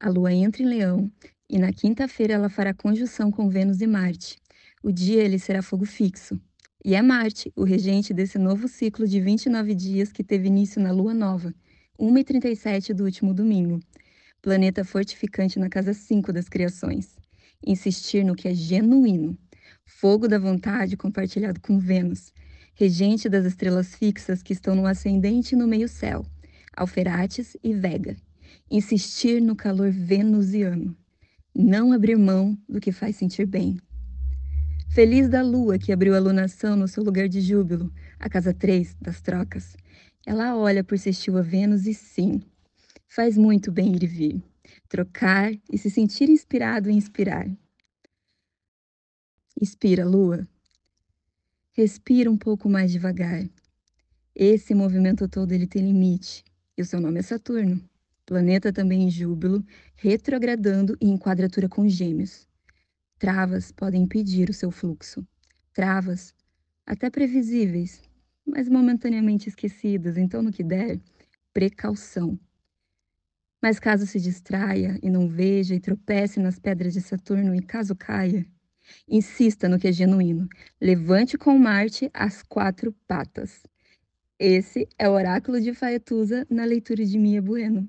A lua entra em Leão e na quinta-feira ela fará conjunção com Vênus e Marte. O dia ele será fogo fixo. E é Marte, o regente desse novo ciclo de 29 dias que teve início na lua nova, 1h37 do último domingo. Planeta fortificante na casa 5 das criações. Insistir no que é genuíno. Fogo da vontade compartilhado com Vênus, regente das estrelas fixas que estão no ascendente e no meio-céu, Alferates e Vega insistir no calor venusiano, não abrir mão do que faz sentir bem. Feliz da lua que abriu a lunação no seu lugar de júbilo, a casa 3 das trocas. Ela olha por sextil a Vênus e sim, faz muito bem ir e vir, trocar e se sentir inspirado em inspirar. Inspira, lua. Respira um pouco mais devagar. Esse movimento todo ele tem limite, e o seu nome é Saturno planeta também em júbilo, retrogradando em quadratura com gêmeos. Travas podem impedir o seu fluxo. Travas, até previsíveis, mas momentaneamente esquecidas, então no que der, precaução. Mas caso se distraia e não veja e tropece nas pedras de Saturno e caso caia, insista no que é genuíno. Levante com Marte as quatro patas. Esse é o oráculo de Faetusa na leitura de Mia Bueno.